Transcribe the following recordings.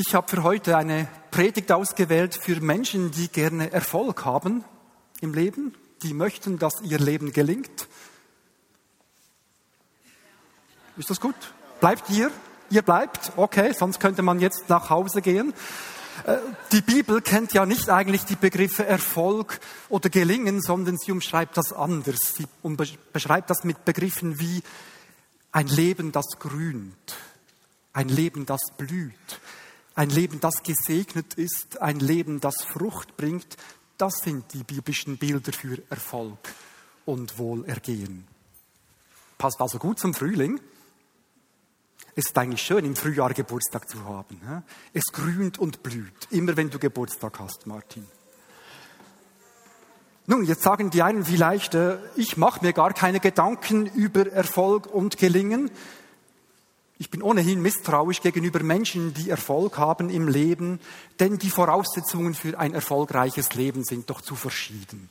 Ich habe für heute eine Predigt ausgewählt für Menschen, die gerne Erfolg haben im Leben, die möchten, dass ihr Leben gelingt. Ist das gut? Bleibt ihr? Ihr bleibt? Okay, sonst könnte man jetzt nach Hause gehen. Äh, die Bibel kennt ja nicht eigentlich die Begriffe Erfolg oder Gelingen, sondern sie umschreibt das anders. Sie beschreibt das mit Begriffen wie ein Leben, das grünt, ein Leben, das blüht, ein Leben, das gesegnet ist, ein Leben, das Frucht bringt, das sind die biblischen Bilder für Erfolg und Wohlergehen. Passt also gut zum Frühling. Es ist eigentlich schön, im Frühjahr Geburtstag zu haben. Es grünt und blüht, immer wenn du Geburtstag hast, Martin. Nun, jetzt sagen die einen vielleicht, äh, ich mache mir gar keine Gedanken über Erfolg und Gelingen. Ich bin ohnehin misstrauisch gegenüber Menschen, die Erfolg haben im Leben, denn die Voraussetzungen für ein erfolgreiches Leben sind doch zu verschieden.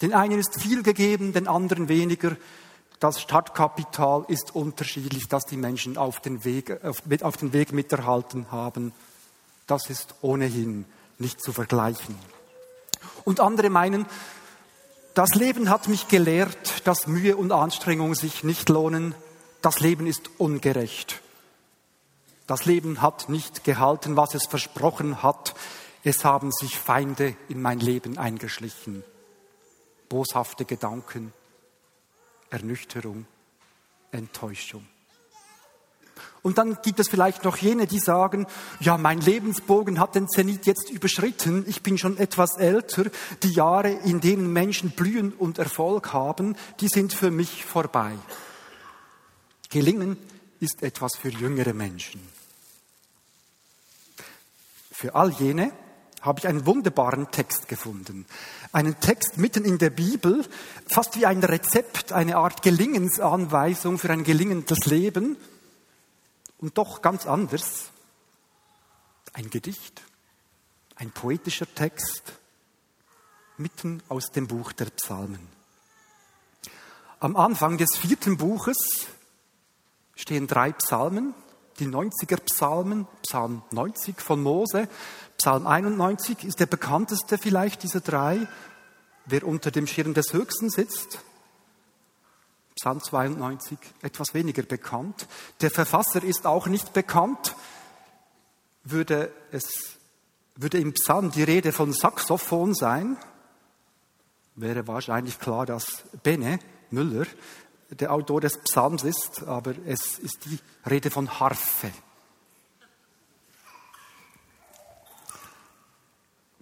Den einen ist viel gegeben, den anderen weniger. Das Startkapital ist unterschiedlich, das die Menschen auf den Weg, auf, auf den Weg miterhalten haben. Das ist ohnehin nicht zu vergleichen. Und andere meinen, das Leben hat mich gelehrt, dass Mühe und Anstrengung sich nicht lohnen, das Leben ist ungerecht. Das Leben hat nicht gehalten, was es versprochen hat. Es haben sich Feinde in mein Leben eingeschlichen. Boshafte Gedanken, Ernüchterung, Enttäuschung. Und dann gibt es vielleicht noch jene, die sagen, ja, mein Lebensbogen hat den Zenit jetzt überschritten, ich bin schon etwas älter, die Jahre, in denen Menschen blühen und Erfolg haben, die sind für mich vorbei. Gelingen ist etwas für jüngere Menschen. Für all jene habe ich einen wunderbaren Text gefunden. Einen Text mitten in der Bibel, fast wie ein Rezept, eine Art Gelingensanweisung für ein gelingendes Leben. Und doch ganz anders. Ein Gedicht, ein poetischer Text, mitten aus dem Buch der Psalmen. Am Anfang des vierten Buches stehen drei Psalmen, die 90er Psalmen, Psalm 90 von Mose, Psalm 91 ist der bekannteste vielleicht dieser drei, wer unter dem Schirm des Höchsten sitzt. Psalm 92 etwas weniger bekannt. Der Verfasser ist auch nicht bekannt. Würde es würde im Psalm die Rede von Saxophon sein, wäre wahrscheinlich klar, dass Bene Müller der Autor des Psalms ist, aber es ist die Rede von Harfe.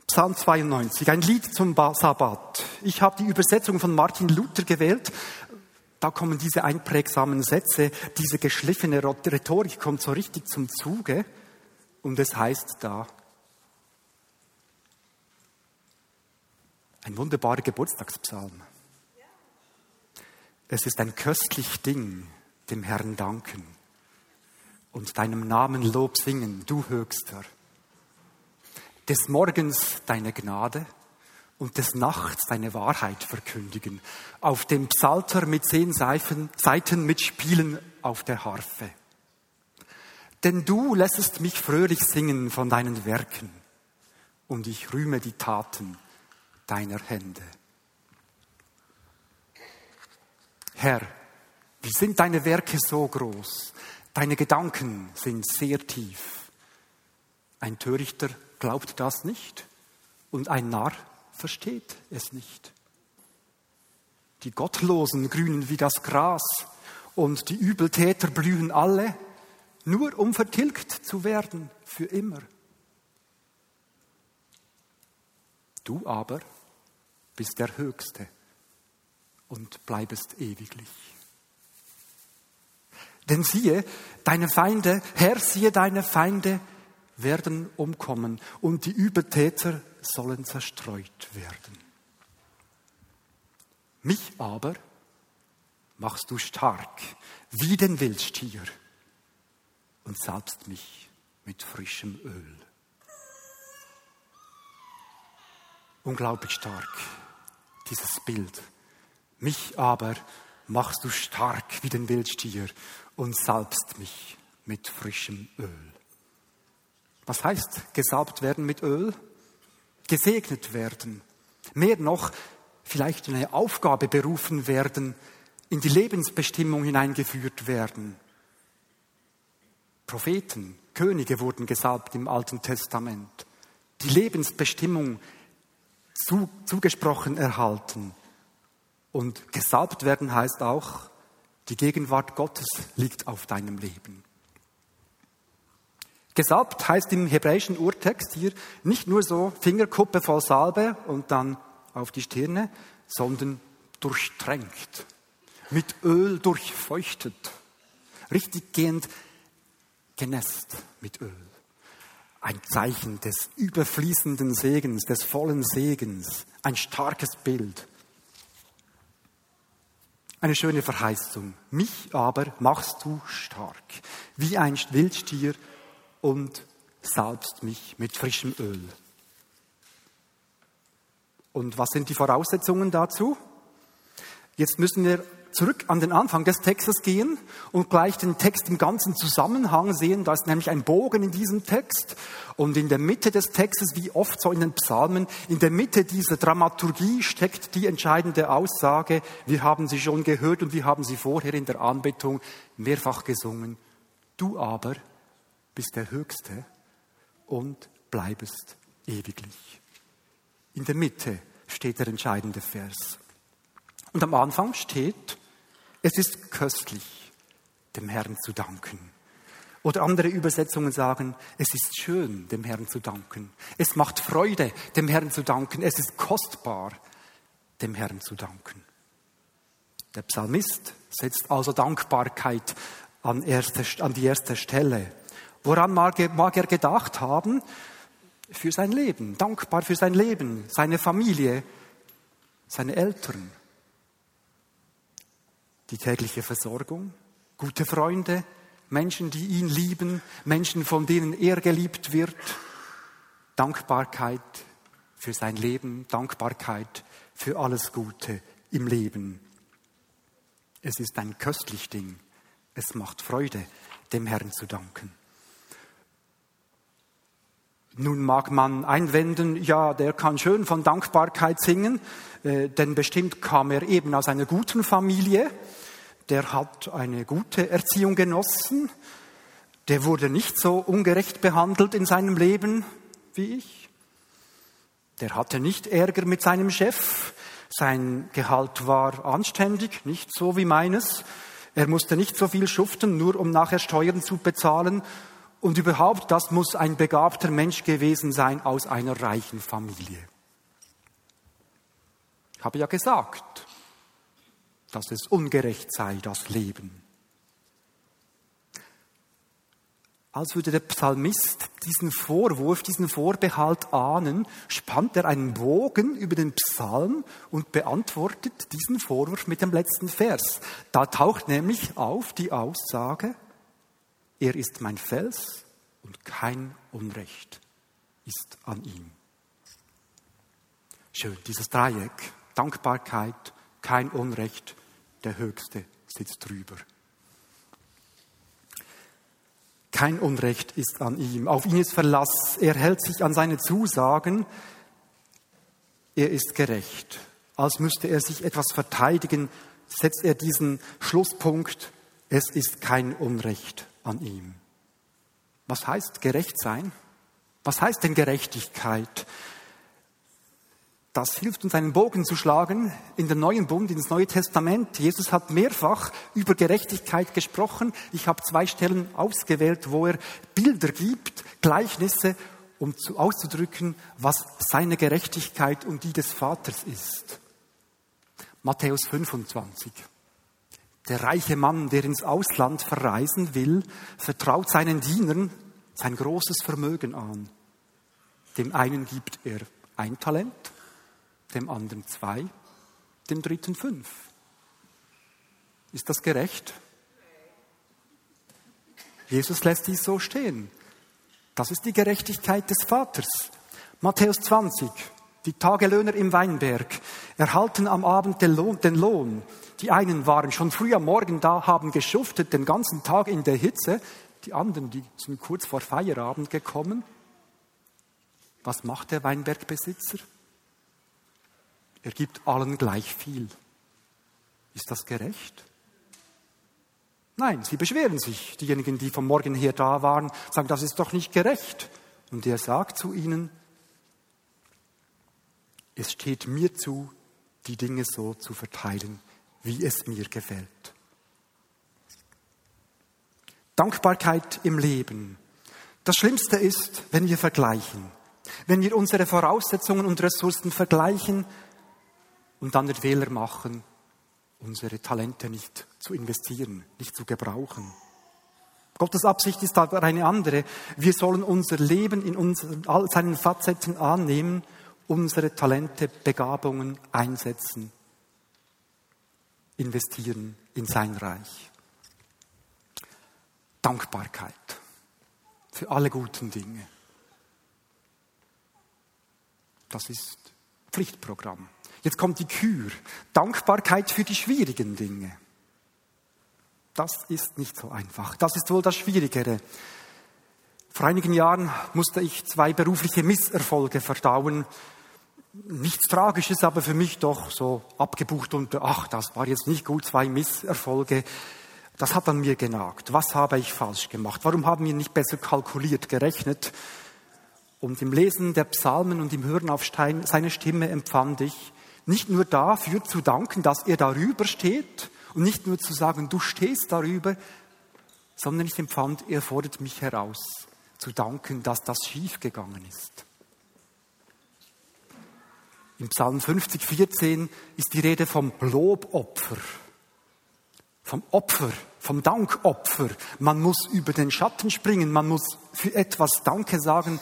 Psalm 92, ein Lied zum Sabbat. Ich habe die Übersetzung von Martin Luther gewählt. Da kommen diese einprägsamen Sätze, diese geschliffene Rhetorik kommt so richtig zum Zuge. Und es heißt da, ein wunderbarer Geburtstagspsalm. Es ist ein köstlich Ding, dem Herrn danken und deinem Namen Lob singen, du Höchster. Des Morgens deine Gnade und des Nachts deine Wahrheit verkündigen. Auf dem Psalter mit zehn Seiten mitspielen auf der Harfe. Denn du lässest mich fröhlich singen von deinen Werken und ich rühme die Taten deiner Hände. Herr, wie sind deine Werke so groß? Deine Gedanken sind sehr tief. Ein Törichter glaubt das nicht und ein Narr versteht es nicht. Die Gottlosen grünen wie das Gras und die Übeltäter blühen alle, nur um vertilgt zu werden für immer. Du aber bist der Höchste und bleibest ewiglich. Denn siehe, deine Feinde, Herr, siehe, deine Feinde werden umkommen und die Übeltäter sollen zerstreut werden. Mich aber machst du stark wie den Wildstier und salbst mich mit frischem Öl. Unglaublich stark, dieses Bild mich aber machst du stark wie den Wildstier und salbst mich mit frischem Öl. Was heißt gesalbt werden mit Öl? Gesegnet werden. Mehr noch, vielleicht in eine Aufgabe berufen werden, in die Lebensbestimmung hineingeführt werden. Propheten, Könige wurden gesalbt im Alten Testament. Die Lebensbestimmung zu, zugesprochen erhalten. Und gesalbt werden heißt auch, die Gegenwart Gottes liegt auf deinem Leben. Gesalbt heißt im hebräischen Urtext hier nicht nur so Fingerkuppe voll Salbe und dann auf die Stirne, sondern durchtränkt, mit Öl durchfeuchtet, richtig gehend genässt mit Öl. Ein Zeichen des überfließenden Segens, des vollen Segens, ein starkes Bild. Eine schöne Verheißung. Mich aber machst du stark, wie ein Wildstier und salbst mich mit frischem Öl. Und was sind die Voraussetzungen dazu? Jetzt müssen wir zurück an den Anfang des Textes gehen und gleich den Text im ganzen Zusammenhang sehen. Da ist nämlich ein Bogen in diesem Text. Und in der Mitte des Textes, wie oft so in den Psalmen, in der Mitte dieser Dramaturgie steckt die entscheidende Aussage. Wir haben sie schon gehört und wir haben sie vorher in der Anbetung mehrfach gesungen. Du aber bist der Höchste und bleibest ewiglich. In der Mitte steht der entscheidende Vers. Und am Anfang steht, es ist köstlich, dem Herrn zu danken. Oder andere Übersetzungen sagen, es ist schön, dem Herrn zu danken. Es macht Freude, dem Herrn zu danken. Es ist kostbar, dem Herrn zu danken. Der Psalmist setzt also Dankbarkeit an, erste, an die erste Stelle. Woran mag er gedacht haben? Für sein Leben, dankbar für sein Leben, seine Familie, seine Eltern die tägliche Versorgung, gute Freunde, Menschen, die ihn lieben, Menschen, von denen er geliebt wird, Dankbarkeit für sein Leben, Dankbarkeit für alles Gute im Leben. Es ist ein köstlich Ding. Es macht Freude, dem Herrn zu danken. Nun mag man einwenden, ja, der kann schön von Dankbarkeit singen, äh, denn bestimmt kam er eben aus einer guten Familie der hat eine gute Erziehung genossen, der wurde nicht so ungerecht behandelt in seinem Leben wie ich. Der hatte nicht Ärger mit seinem Chef, sein Gehalt war anständig, nicht so wie meines. Er musste nicht so viel schuften, nur um nachher Steuern zu bezahlen. Und überhaupt, das muss ein begabter Mensch gewesen sein aus einer reichen Familie. Ich habe ja gesagt, dass es ungerecht sei, das Leben. Als würde der Psalmist diesen Vorwurf, diesen Vorbehalt ahnen, spannt er einen Bogen über den Psalm und beantwortet diesen Vorwurf mit dem letzten Vers. Da taucht nämlich auf die Aussage, er ist mein Fels und kein Unrecht ist an ihm. Schön, dieses Dreieck. Dankbarkeit, kein Unrecht, der Höchste sitzt drüber. Kein Unrecht ist an ihm. Auf ihn ist Verlass. Er hält sich an seine Zusagen. Er ist gerecht. Als müsste er sich etwas verteidigen, setzt er diesen Schlusspunkt. Es ist kein Unrecht an ihm. Was heißt gerecht sein? Was heißt denn Gerechtigkeit? Das hilft uns, einen Bogen zu schlagen in den neuen Bund, ins Neue Testament. Jesus hat mehrfach über Gerechtigkeit gesprochen. Ich habe zwei Stellen ausgewählt, wo er Bilder gibt, Gleichnisse, um zu, auszudrücken, was seine Gerechtigkeit und die des Vaters ist. Matthäus 25. Der reiche Mann, der ins Ausland verreisen will, vertraut seinen Dienern sein großes Vermögen an. Dem einen gibt er ein Talent, dem anderen zwei, dem dritten fünf. Ist das gerecht? Jesus lässt dies so stehen. Das ist die Gerechtigkeit des Vaters. Matthäus 20. Die Tagelöhner im Weinberg erhalten am Abend den Lohn, den Lohn. Die einen waren schon früh am Morgen da, haben geschuftet den ganzen Tag in der Hitze. Die anderen, die sind kurz vor Feierabend gekommen. Was macht der Weinbergbesitzer? Er gibt allen gleich viel. Ist das gerecht? Nein, sie beschweren sich. Diejenigen, die vom Morgen her da waren, sagen, das ist doch nicht gerecht. Und er sagt zu ihnen, es steht mir zu, die Dinge so zu verteilen, wie es mir gefällt. Dankbarkeit im Leben. Das Schlimmste ist, wenn wir vergleichen. Wenn wir unsere Voraussetzungen und Ressourcen vergleichen und dann den Fehler machen, unsere Talente nicht zu investieren, nicht zu gebrauchen. Gottes Absicht ist aber eine andere. Wir sollen unser Leben in unseren, all seinen Facetten annehmen, unsere Talente, Begabungen einsetzen, investieren in sein Reich. Dankbarkeit für alle guten Dinge. Das ist Pflichtprogramm. Jetzt kommt die Kür. Dankbarkeit für die schwierigen Dinge. Das ist nicht so einfach. Das ist wohl das Schwierigere. Vor einigen Jahren musste ich zwei berufliche Misserfolge verdauen. Nichts Tragisches, aber für mich doch so abgebucht und ach, das war jetzt nicht gut, zwei Misserfolge. Das hat an mir genagt. Was habe ich falsch gemacht? Warum haben wir nicht besser kalkuliert, gerechnet? Und im Lesen der Psalmen und im Hören auf seine Stimme empfand ich, nicht nur dafür zu danken, dass er darüber steht und nicht nur zu sagen, du stehst darüber, sondern ich empfand, er fordert mich heraus, zu danken, dass das schiefgegangen ist. Im Psalm 50, 14 ist die Rede vom Lobopfer, vom Opfer, vom Dankopfer. Man muss über den Schatten springen, man muss für etwas Danke sagen,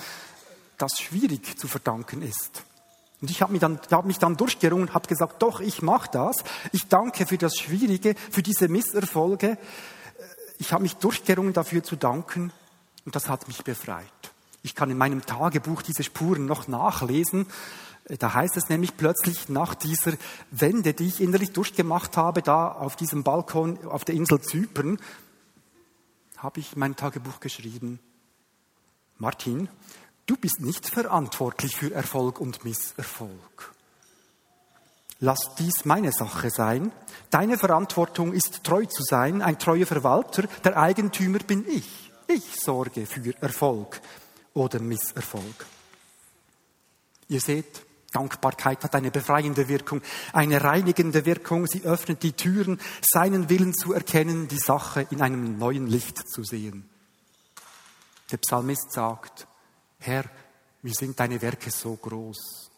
das schwierig zu verdanken ist. Und ich habe mich dann, hab mich dann durchgerungen habe gesagt, doch, ich mache das. Ich danke für das Schwierige, für diese Misserfolge. Ich habe mich durchgerungen, dafür zu danken und das hat mich befreit. Ich kann in meinem Tagebuch diese Spuren noch nachlesen. Da heißt es nämlich plötzlich nach dieser Wende, die ich innerlich durchgemacht habe, da auf diesem Balkon auf der Insel Zypern, habe ich mein Tagebuch geschrieben. Martin, Du bist nicht verantwortlich für Erfolg und Misserfolg. Lass dies meine Sache sein. Deine Verantwortung ist treu zu sein, ein treuer Verwalter. Der Eigentümer bin ich. Ich sorge für Erfolg oder Misserfolg. Ihr seht, Dankbarkeit hat eine befreiende Wirkung, eine reinigende Wirkung. Sie öffnet die Türen, seinen Willen zu erkennen, die Sache in einem neuen Licht zu sehen. Der Psalmist sagt, Herr, wie sind deine Werke so groß,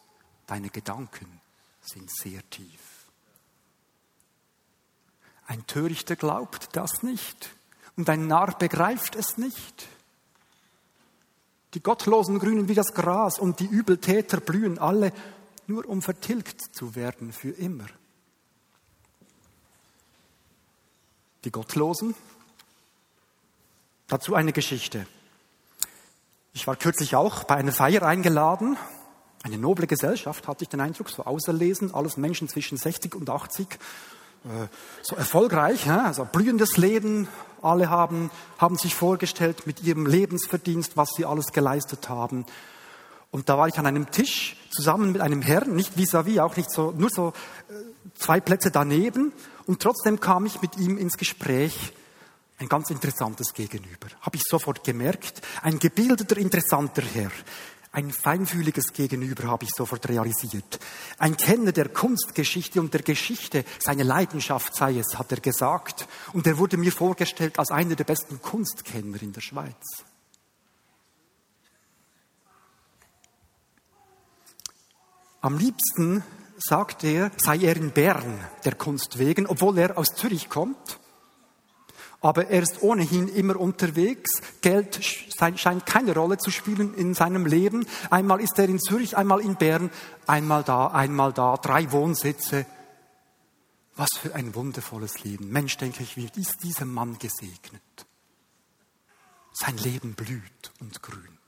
deine Gedanken sind sehr tief. Ein Törichter glaubt das nicht und ein Narr begreift es nicht. Die Gottlosen grünen wie das Gras und die Übeltäter blühen alle, nur um vertilgt zu werden für immer. Die Gottlosen? Dazu eine Geschichte. Ich war kürzlich auch bei einer Feier eingeladen. Eine noble Gesellschaft, hatte ich den Eindruck, so auserlesen, alles Menschen zwischen 60 und 80, äh, so erfolgreich, also blühendes Leben. Alle haben, haben sich vorgestellt mit ihrem Lebensverdienst, was sie alles geleistet haben. Und da war ich an einem Tisch zusammen mit einem Herrn, nicht vis-à-vis, -vis, auch nicht so, nur so äh, zwei Plätze daneben. Und trotzdem kam ich mit ihm ins Gespräch ein ganz interessantes Gegenüber. Habe ich sofort gemerkt. Ein gebildeter, interessanter Herr. Ein feinfühliges Gegenüber habe ich sofort realisiert. Ein Kenner der Kunstgeschichte und der Geschichte, seine Leidenschaft sei es, hat er gesagt. Und er wurde mir vorgestellt als einer der besten Kunstkenner in der Schweiz. Am liebsten, sagt er, sei er in Bern der Kunst wegen, obwohl er aus Zürich kommt. Aber er ist ohnehin immer unterwegs. Geld scheint keine Rolle zu spielen in seinem Leben. Einmal ist er in Zürich, einmal in Bern, einmal da, einmal da, drei Wohnsitze. Was für ein wundervolles Leben. Mensch, denke ich, wie ist dieser Mann gesegnet. Sein Leben blüht und grünt.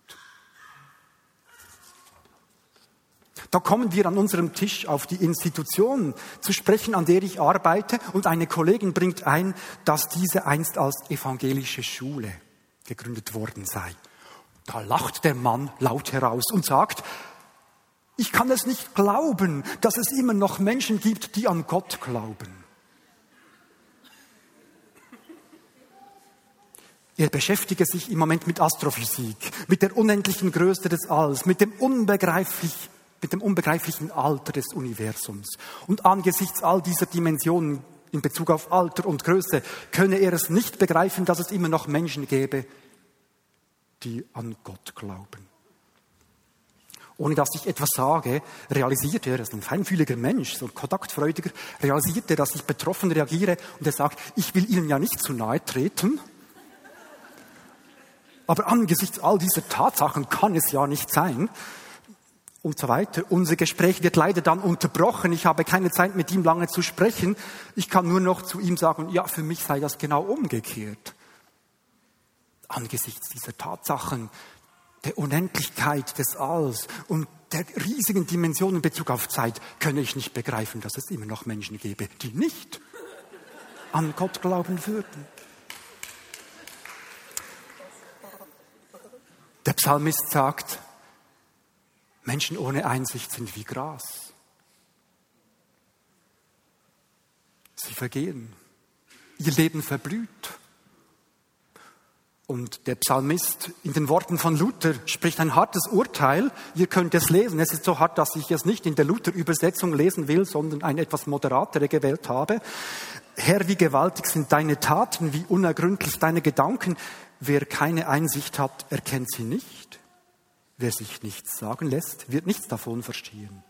Da kommen wir an unserem Tisch auf die Institution zu sprechen, an der ich arbeite. Und eine Kollegin bringt ein, dass diese einst als evangelische Schule gegründet worden sei. Da lacht der Mann laut heraus und sagt, ich kann es nicht glauben, dass es immer noch Menschen gibt, die an Gott glauben. Er beschäftige sich im Moment mit Astrophysik, mit der unendlichen Größe des Alls, mit dem, unbegreiflich, mit dem unbegreiflichen Alter des Universums. Und angesichts all dieser Dimensionen in Bezug auf Alter und Größe könne er es nicht begreifen, dass es immer noch Menschen gäbe, die an Gott glauben. Ohne dass ich etwas sage, realisiert er, er ist ein feinfühliger Mensch, so ein kontaktfreudiger, realisiert er, dass ich betroffen reagiere und er sagt, ich will Ihnen ja nicht zu nahe treten, aber angesichts all dieser Tatsachen kann es ja nicht sein. Und so weiter. Unser Gespräch wird leider dann unterbrochen. Ich habe keine Zeit, mit ihm lange zu sprechen. Ich kann nur noch zu ihm sagen, ja, für mich sei das genau umgekehrt. Angesichts dieser Tatsachen, der Unendlichkeit des Alls und der riesigen Dimension in Bezug auf Zeit, könne ich nicht begreifen, dass es immer noch Menschen gäbe, die nicht an Gott glauben würden. Der Psalmist sagt, Menschen ohne Einsicht sind wie Gras. Sie vergehen. Ihr Leben verblüht. Und der Psalmist in den Worten von Luther spricht ein hartes Urteil. Ihr könnt es lesen. Es ist so hart, dass ich es nicht in der Luther-Übersetzung lesen will, sondern eine etwas moderatere gewählt habe. Herr, wie gewaltig sind deine Taten, wie unergründlich deine Gedanken. Wer keine Einsicht hat, erkennt sie nicht. Wer sich nichts sagen lässt, wird nichts davon verstehen.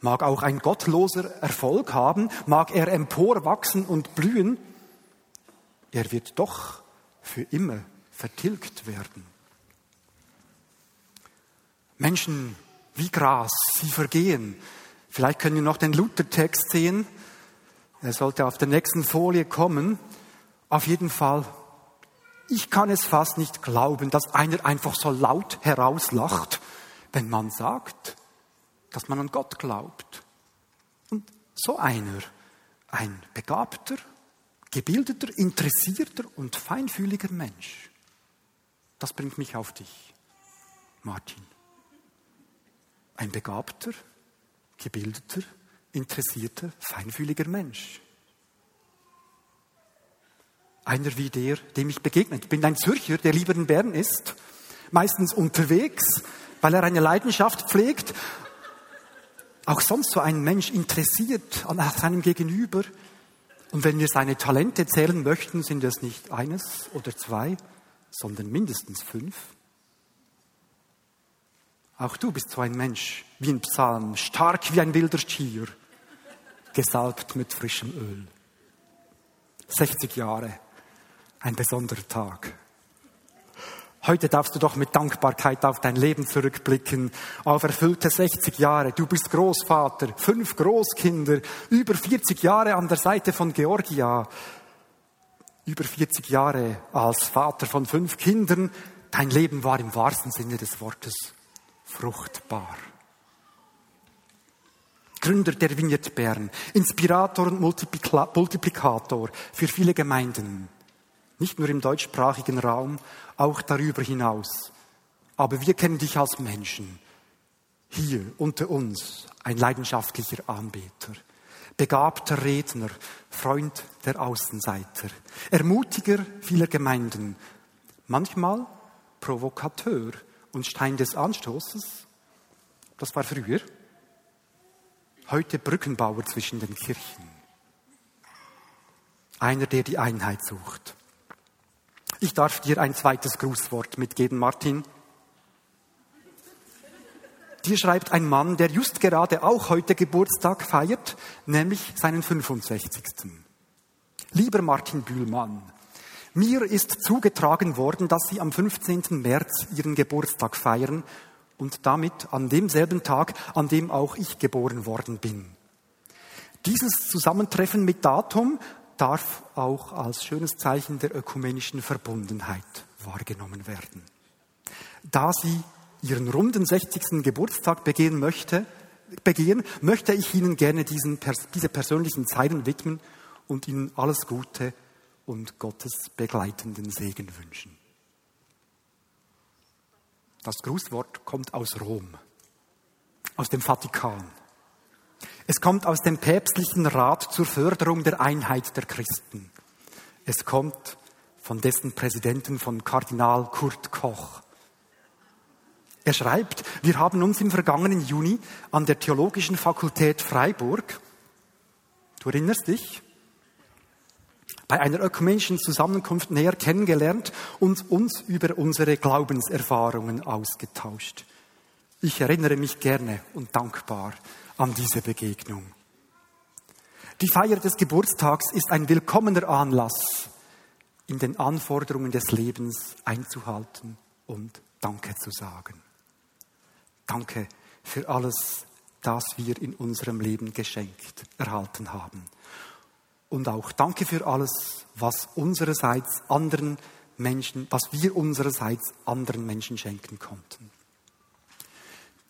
Mag auch ein gottloser Erfolg haben, mag er emporwachsen und blühen, er wird doch für immer vertilgt werden. Menschen wie Gras, sie vergehen. Vielleicht können wir noch den Luther-Text sehen. Er sollte auf der nächsten Folie kommen. Auf jeden Fall ich kann es fast nicht glauben, dass einer einfach so laut herauslacht, wenn man sagt, dass man an Gott glaubt. Und so einer, ein begabter, gebildeter, interessierter und feinfühliger Mensch, das bringt mich auf dich, Martin. Ein begabter, gebildeter, interessierter, feinfühliger Mensch. Einer wie der, dem ich begegnet. Bin ein Zürcher, der lieber in Bern ist, meistens unterwegs, weil er eine Leidenschaft pflegt. Auch sonst so ein Mensch interessiert an seinem Gegenüber. Und wenn wir seine Talente zählen möchten, sind es nicht eines oder zwei, sondern mindestens fünf. Auch du bist so ein Mensch, wie ein Psalm, stark wie ein wilder Stier, gesalbt mit frischem Öl. 60 Jahre ein besonderer Tag. Heute darfst du doch mit Dankbarkeit auf dein Leben zurückblicken, auf erfüllte 60 Jahre. Du bist Großvater, fünf Großkinder, über 40 Jahre an der Seite von Georgia, über 40 Jahre als Vater von fünf Kindern. Dein Leben war im wahrsten Sinne des Wortes fruchtbar. Gründer der Vignette Bern, Inspirator und Multiplikator für viele Gemeinden nicht nur im deutschsprachigen Raum, auch darüber hinaus. Aber wir kennen dich als Menschen. Hier unter uns ein leidenschaftlicher Anbeter, begabter Redner, Freund der Außenseiter, Ermutiger vieler Gemeinden, manchmal Provokateur und Stein des Anstoßes. Das war früher. Heute Brückenbauer zwischen den Kirchen. Einer, der die Einheit sucht. Ich darf dir ein zweites Grußwort mitgeben, Martin. Dir schreibt ein Mann, der just gerade auch heute Geburtstag feiert, nämlich seinen 65. Lieber Martin Bühlmann, mir ist zugetragen worden, dass Sie am 15. März Ihren Geburtstag feiern und damit an demselben Tag, an dem auch ich geboren worden bin. Dieses Zusammentreffen mit Datum darf auch als schönes Zeichen der ökumenischen Verbundenheit wahrgenommen werden. Da sie ihren runden 60. Geburtstag begehen möchte, begehen, möchte ich Ihnen gerne diesen, diese persönlichen Zeilen widmen und Ihnen alles Gute und Gottes begleitenden Segen wünschen. Das Grußwort kommt aus Rom, aus dem Vatikan. Es kommt aus dem päpstlichen Rat zur Förderung der Einheit der Christen. Es kommt von dessen Präsidenten, von Kardinal Kurt Koch. Er schreibt, wir haben uns im vergangenen Juni an der Theologischen Fakultät Freiburg, du erinnerst dich, bei einer ökumenischen Zusammenkunft näher kennengelernt und uns über unsere Glaubenserfahrungen ausgetauscht. Ich erinnere mich gerne und dankbar an diese Begegnung. Die Feier des Geburtstags ist ein willkommener Anlass, in den Anforderungen des Lebens einzuhalten und Danke zu sagen. Danke für alles, das wir in unserem Leben geschenkt erhalten haben. Und auch danke für alles, was unsererseits anderen Menschen, was wir unsererseits anderen Menschen schenken konnten.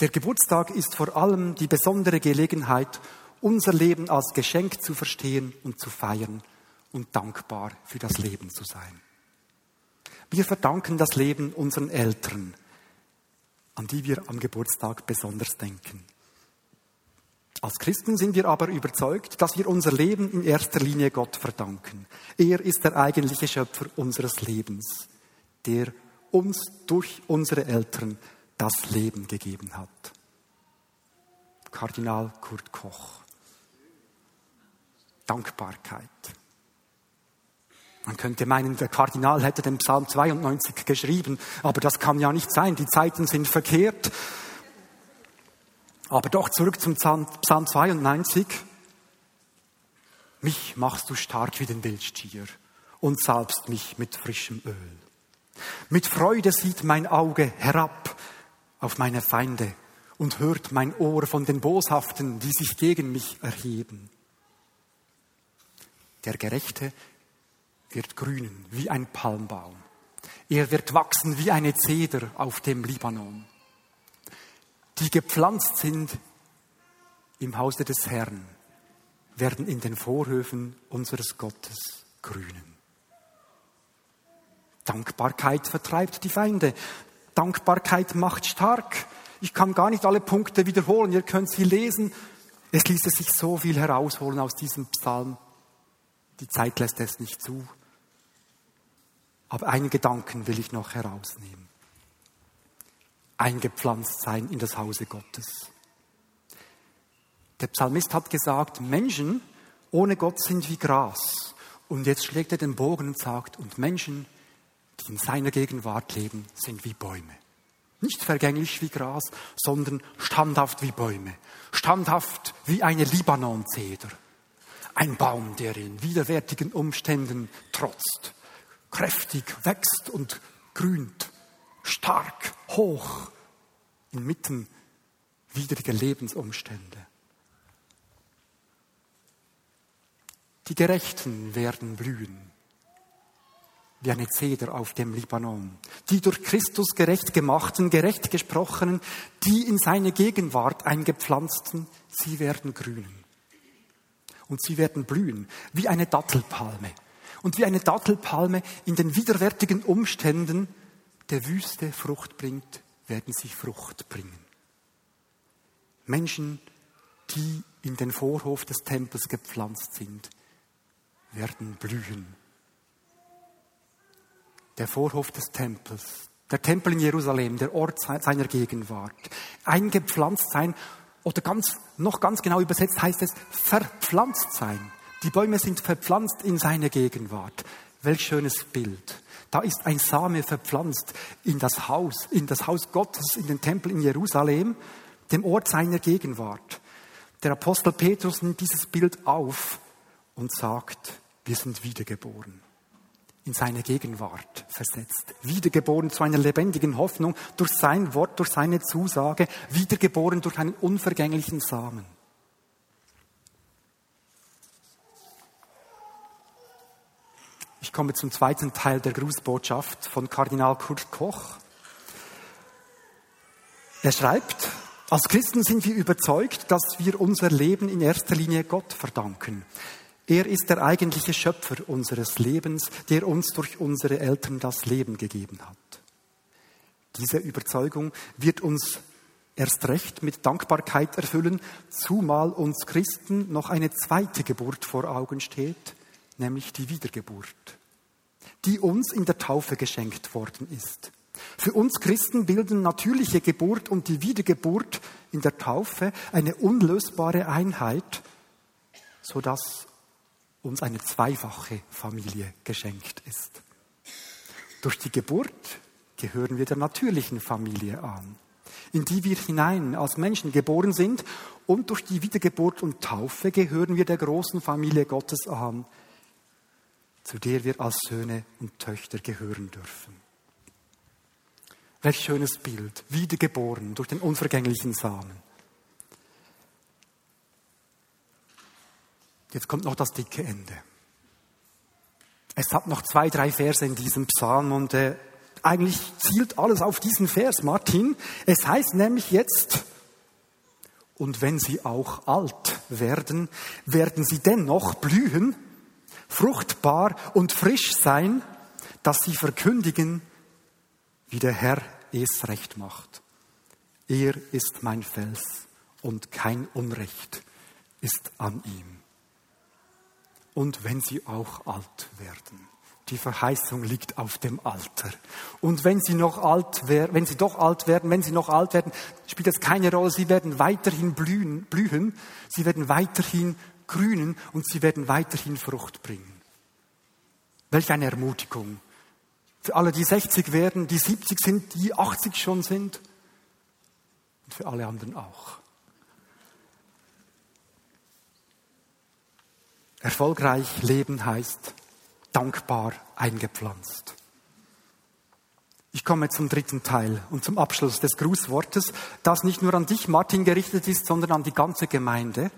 Der Geburtstag ist vor allem die besondere Gelegenheit, unser Leben als Geschenk zu verstehen und zu feiern und dankbar für das Leben zu sein. Wir verdanken das Leben unseren Eltern, an die wir am Geburtstag besonders denken. Als Christen sind wir aber überzeugt, dass wir unser Leben in erster Linie Gott verdanken. Er ist der eigentliche Schöpfer unseres Lebens, der uns durch unsere Eltern das Leben gegeben hat. Kardinal Kurt Koch. Dankbarkeit. Man könnte meinen, der Kardinal hätte den Psalm 92 geschrieben, aber das kann ja nicht sein. Die Zeiten sind verkehrt. Aber doch zurück zum Psalm 92. Mich machst du stark wie den Wildstier und salbst mich mit frischem Öl. Mit Freude sieht mein Auge herab auf meine Feinde und hört mein Ohr von den Boshaften, die sich gegen mich erheben. Der Gerechte wird grünen wie ein Palmbaum. Er wird wachsen wie eine Zeder auf dem Libanon. Die gepflanzt sind im Hause des Herrn, werden in den Vorhöfen unseres Gottes grünen. Dankbarkeit vertreibt die Feinde. Dankbarkeit macht stark. Ich kann gar nicht alle Punkte wiederholen. Ihr könnt sie lesen. Es ließe sich so viel herausholen aus diesem Psalm. Die Zeit lässt es nicht zu. Aber einen Gedanken will ich noch herausnehmen. Eingepflanzt sein in das Hause Gottes. Der Psalmist hat gesagt, Menschen ohne Gott sind wie Gras. Und jetzt schlägt er den Bogen und sagt, und Menschen, die in seiner Gegenwart leben, sind wie Bäume. Nicht vergänglich wie Gras, sondern standhaft wie Bäume. Standhaft wie eine Libanonzeder. Ein Baum, der in widerwärtigen Umständen trotzt kräftig wächst und grünt, stark, hoch, inmitten widriger Lebensumstände. Die Gerechten werden blühen, wie eine Zeder auf dem Libanon. Die durch Christus gerecht gemachten, gerecht gesprochenen, die in seine Gegenwart eingepflanzten, sie werden grünen. Und sie werden blühen, wie eine Dattelpalme und wie eine Dattelpalme in den widerwärtigen Umständen der Wüste Frucht bringt, werden sie Frucht bringen. Menschen, die in den Vorhof des Tempels gepflanzt sind, werden blühen. Der Vorhof des Tempels, der Tempel in Jerusalem, der Ort seiner Gegenwart, eingepflanzt sein oder ganz, noch ganz genau übersetzt heißt es verpflanzt sein. Die Bäume sind verpflanzt in seine Gegenwart. Welch schönes Bild. Da ist ein Same verpflanzt in das Haus, in das Haus Gottes, in den Tempel in Jerusalem, dem Ort seiner Gegenwart. Der Apostel Petrus nimmt dieses Bild auf und sagt, wir sind wiedergeboren, in seine Gegenwart versetzt, wiedergeboren zu einer lebendigen Hoffnung durch sein Wort, durch seine Zusage, wiedergeboren durch einen unvergänglichen Samen. Ich komme zum zweiten Teil der Grußbotschaft von Kardinal Kurt Koch. Er schreibt, als Christen sind wir überzeugt, dass wir unser Leben in erster Linie Gott verdanken. Er ist der eigentliche Schöpfer unseres Lebens, der uns durch unsere Eltern das Leben gegeben hat. Diese Überzeugung wird uns erst recht mit Dankbarkeit erfüllen, zumal uns Christen noch eine zweite Geburt vor Augen steht, nämlich die Wiedergeburt, die uns in der Taufe geschenkt worden ist. Für uns Christen bilden natürliche Geburt und die Wiedergeburt in der Taufe eine unlösbare Einheit, sodass uns eine zweifache Familie geschenkt ist. Durch die Geburt gehören wir der natürlichen Familie an, in die wir hinein als Menschen geboren sind, und durch die Wiedergeburt und Taufe gehören wir der großen Familie Gottes an, zu der wir als Söhne und Töchter gehören dürfen. Welch schönes Bild, wiedergeboren durch den unvergänglichen Samen. Jetzt kommt noch das dicke Ende. Es hat noch zwei, drei Verse in diesem Psalm und äh, eigentlich zielt alles auf diesen Vers, Martin. Es heißt nämlich jetzt, und wenn sie auch alt werden, werden sie dennoch blühen, fruchtbar und frisch sein, dass sie verkündigen, wie der Herr es recht macht. Er ist mein Fels und kein Unrecht ist an ihm. Und wenn sie auch alt werden. Die Verheißung liegt auf dem Alter. Und wenn sie noch alt werden, wenn sie doch alt werden, wenn sie noch alt werden, spielt das keine Rolle. Sie werden weiterhin blühen, blühen, sie werden weiterhin grünen und sie werden weiterhin Frucht bringen. Welch eine Ermutigung. Für alle, die 60 werden, die 70 sind, die 80 schon sind. Und für alle anderen auch. Erfolgreich leben heißt dankbar eingepflanzt. Ich komme zum dritten Teil und zum Abschluss des Grußwortes, das nicht nur an dich, Martin, gerichtet ist, sondern an die ganze Gemeinde.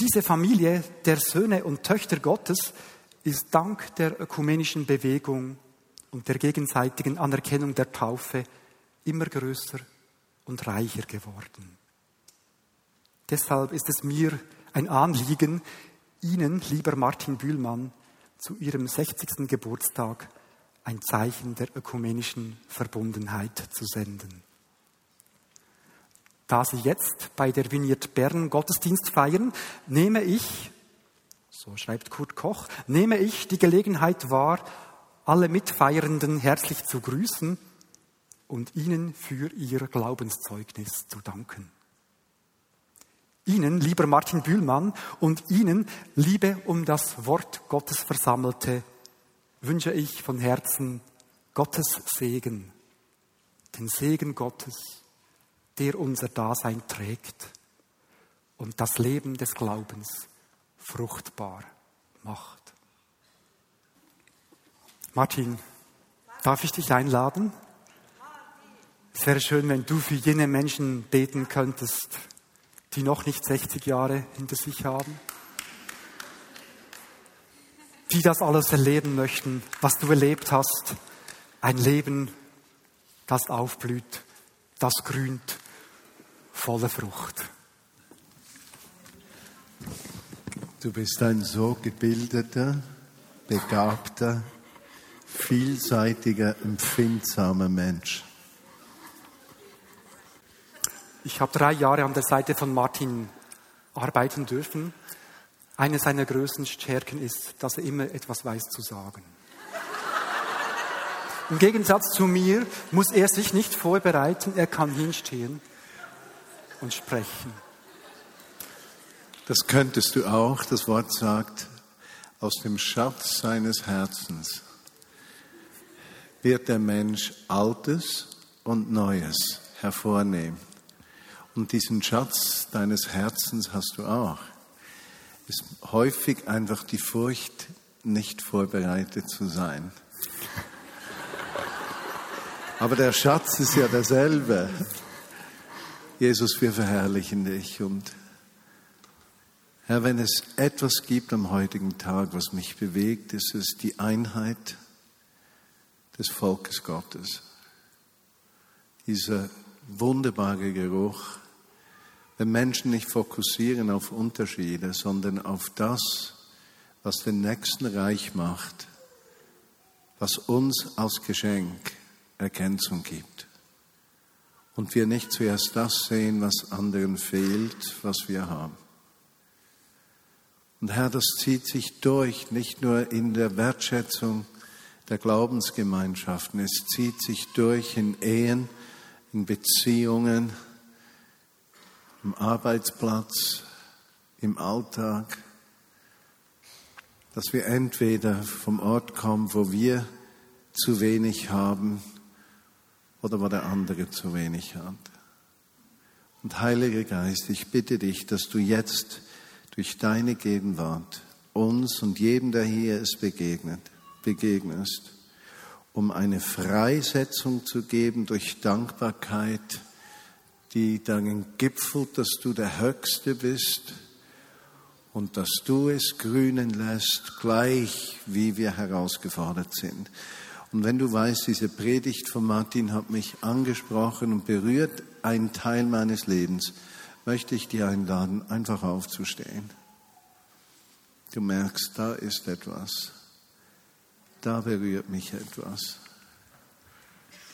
Diese Familie der Söhne und Töchter Gottes ist dank der ökumenischen Bewegung und der gegenseitigen Anerkennung der Taufe immer größer und reicher geworden. Deshalb ist es mir ein Anliegen, Ihnen, lieber Martin Bühlmann, zu Ihrem 60. Geburtstag ein Zeichen der ökumenischen Verbundenheit zu senden. Da Sie jetzt bei der Vignet Bern Gottesdienst feiern, nehme ich so schreibt Kurt Koch, nehme ich die Gelegenheit wahr, alle Mitfeiernden herzlich zu grüßen und ihnen für ihr Glaubenszeugnis zu danken. Ihnen, lieber Martin Bühlmann, und Ihnen, liebe um das Wort Gottes Versammelte, wünsche ich von Herzen Gottes Segen, den Segen Gottes, der unser Dasein trägt und das Leben des Glaubens fruchtbar macht. Martin, darf ich dich einladen? Es wäre schön, wenn du für jene Menschen beten könntest, die noch nicht 60 Jahre hinter sich haben, die das alles erleben möchten, was du erlebt hast. Ein Leben, das aufblüht, das grünt, voller Frucht. Du bist ein so gebildeter, begabter, vielseitiger, empfindsamer Mensch. Ich habe drei Jahre an der Seite von Martin arbeiten dürfen. Eine seiner größten Stärken ist, dass er immer etwas weiß zu sagen. Im Gegensatz zu mir muss er sich nicht vorbereiten, er kann hinstehen und sprechen. Das könntest du auch, das Wort sagt, aus dem Schatz seines Herzens wird der Mensch Altes und Neues hervornehmen. Und diesen Schatz deines Herzens hast du auch. Es ist häufig einfach die Furcht, nicht vorbereitet zu sein. Aber der Schatz ist ja derselbe. Jesus, wir verherrlichen dich und Herr, wenn es etwas gibt am heutigen Tag, was mich bewegt, ist es die Einheit des Volkes Gottes. Dieser wunderbare Geruch, wenn Menschen nicht fokussieren auf Unterschiede, sondern auf das, was den Nächsten reich macht, was uns als Geschenk Ergänzung gibt. Und wir nicht zuerst das sehen, was anderen fehlt, was wir haben. Und Herr, das zieht sich durch, nicht nur in der Wertschätzung der Glaubensgemeinschaften, es zieht sich durch in Ehen, in Beziehungen, im Arbeitsplatz, im Alltag, dass wir entweder vom Ort kommen, wo wir zu wenig haben oder wo der andere zu wenig hat. Und Heiliger Geist, ich bitte dich, dass du jetzt durch deine Gegenwart uns und jedem, der hier ist, begegnet, begegnest, um eine Freisetzung zu geben durch Dankbarkeit, die darin gipfelt, dass du der Höchste bist und dass du es grünen lässt, gleich wie wir herausgefordert sind. Und wenn du weißt, diese Predigt von Martin hat mich angesprochen und berührt einen Teil meines Lebens, möchte ich dich einladen, einfach aufzustehen. Du merkst, da ist etwas. Da berührt mich etwas.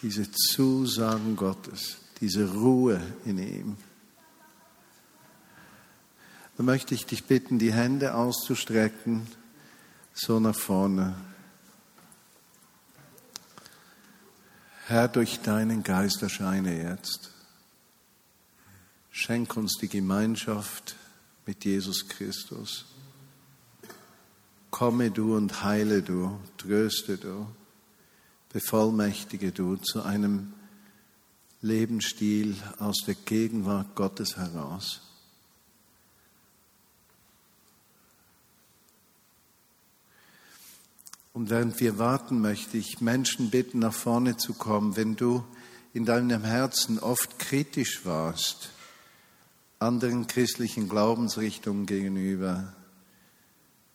Diese Zusagen Gottes, diese Ruhe in ihm. Da möchte ich dich bitten, die Hände auszustrecken, so nach vorne. Herr, durch deinen Geist erscheine jetzt. Schenk uns die Gemeinschaft mit Jesus Christus. Komme du und heile du, tröste du, bevollmächtige du zu einem Lebensstil aus der Gegenwart Gottes heraus. Und während wir warten, möchte ich Menschen bitten, nach vorne zu kommen, wenn du in deinem Herzen oft kritisch warst, anderen christlichen Glaubensrichtungen gegenüber,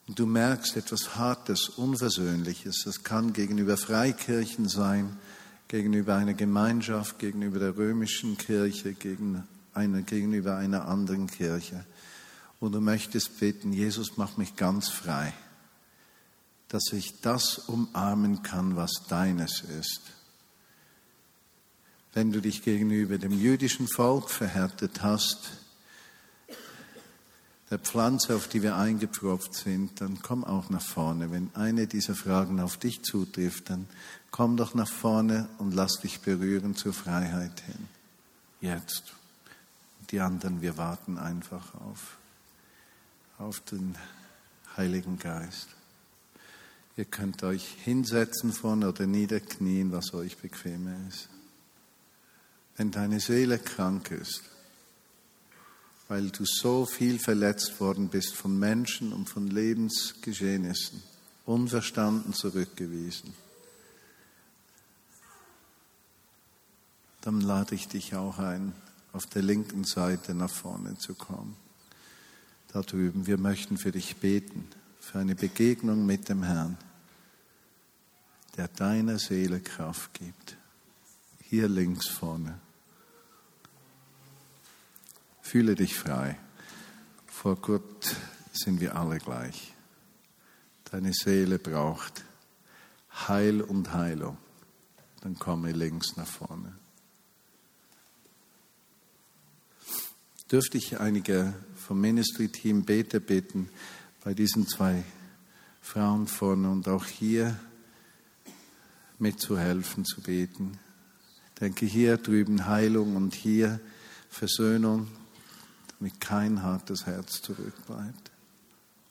und du merkst etwas Hartes, Unversöhnliches, das kann gegenüber Freikirchen sein, gegenüber einer Gemeinschaft, gegenüber der römischen Kirche, gegen eine, gegenüber einer anderen Kirche. Und du möchtest beten, Jesus, mach mich ganz frei dass ich das umarmen kann, was deines ist. Wenn du dich gegenüber dem jüdischen Volk verhärtet hast, der Pflanze, auf die wir eingepropft sind, dann komm auch nach vorne. Wenn eine dieser Fragen auf dich zutrifft, dann komm doch nach vorne und lass dich berühren zur Freiheit hin. Jetzt. Die anderen, wir warten einfach auf, auf den Heiligen Geist. Ihr könnt euch hinsetzen vorne oder niederknien, was euch bequemer ist. Wenn deine Seele krank ist, weil du so viel verletzt worden bist von Menschen und von Lebensgeschehnissen, unverstanden zurückgewiesen, dann lade ich dich auch ein, auf der linken Seite nach vorne zu kommen. Da drüben, wir möchten für dich beten für eine Begegnung mit dem Herrn, der deiner Seele Kraft gibt. Hier links vorne. Fühle dich frei. Vor Gott sind wir alle gleich. Deine Seele braucht Heil und Heilung. Dann komme links nach vorne. Dürfte ich einige vom Ministry-Team Beter bitten, bei diesen zwei Frauen vorne und auch hier mitzuhelfen, zu beten. Ich denke hier drüben Heilung und hier Versöhnung, damit kein hartes Herz zurückbleibt.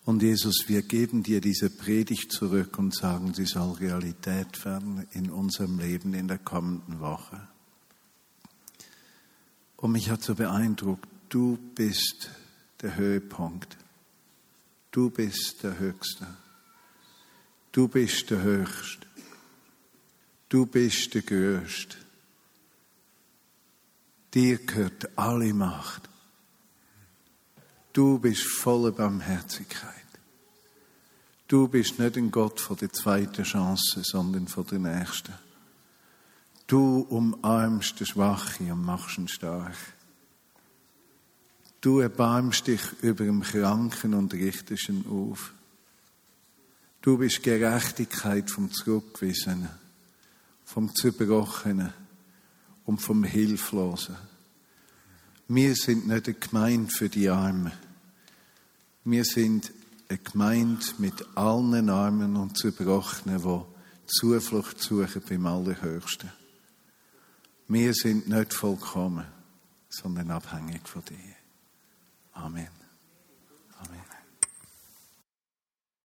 Und Jesus, wir geben dir diese Predigt zurück und sagen, sie soll Realität werden in unserem Leben in der kommenden Woche. Und mich hat so beeindruckt, du bist der Höhepunkt Du bist der Höchste. Du bist der Höchste. Du bist der Größte. Dir gehört alle Macht. Du bist voller Barmherzigkeit. Du bist nicht ein Gott von der zweiten Chance, sondern von der nächsten. Du umarmst den Schwachen und machst ihn stark. Du erbarmst dich über dem Kranken und richtest ihn auf. Du bist Gerechtigkeit vom Zurückgewiesenen, vom Zerbrochenen und vom Hilflosen. Wir sind nicht eine Gemeinde für die Armen. Wir sind eine Gemeinde mit allen Armen und Zerbrochenen, die Zuflucht suchen beim Allerhöchsten. Wir sind nicht vollkommen, sondern abhängig von dir. Amen.